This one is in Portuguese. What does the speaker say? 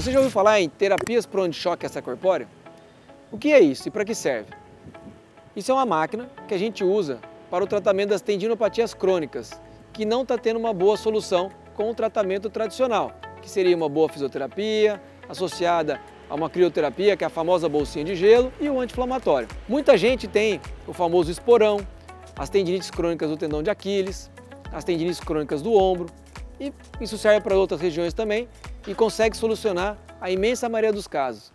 Você já ouviu falar em terapias por onde choque extracorpóreo? O que é isso e para que serve? Isso é uma máquina que a gente usa para o tratamento das tendinopatias crônicas, que não está tendo uma boa solução com o tratamento tradicional, que seria uma boa fisioterapia, associada a uma crioterapia, que é a famosa bolsinha de gelo, e o anti-inflamatório. Muita gente tem o famoso esporão, as tendinites crônicas do tendão de Aquiles, as tendinites crônicas do ombro, e isso serve para outras regiões também e consegue solucionar a imensa maioria dos casos.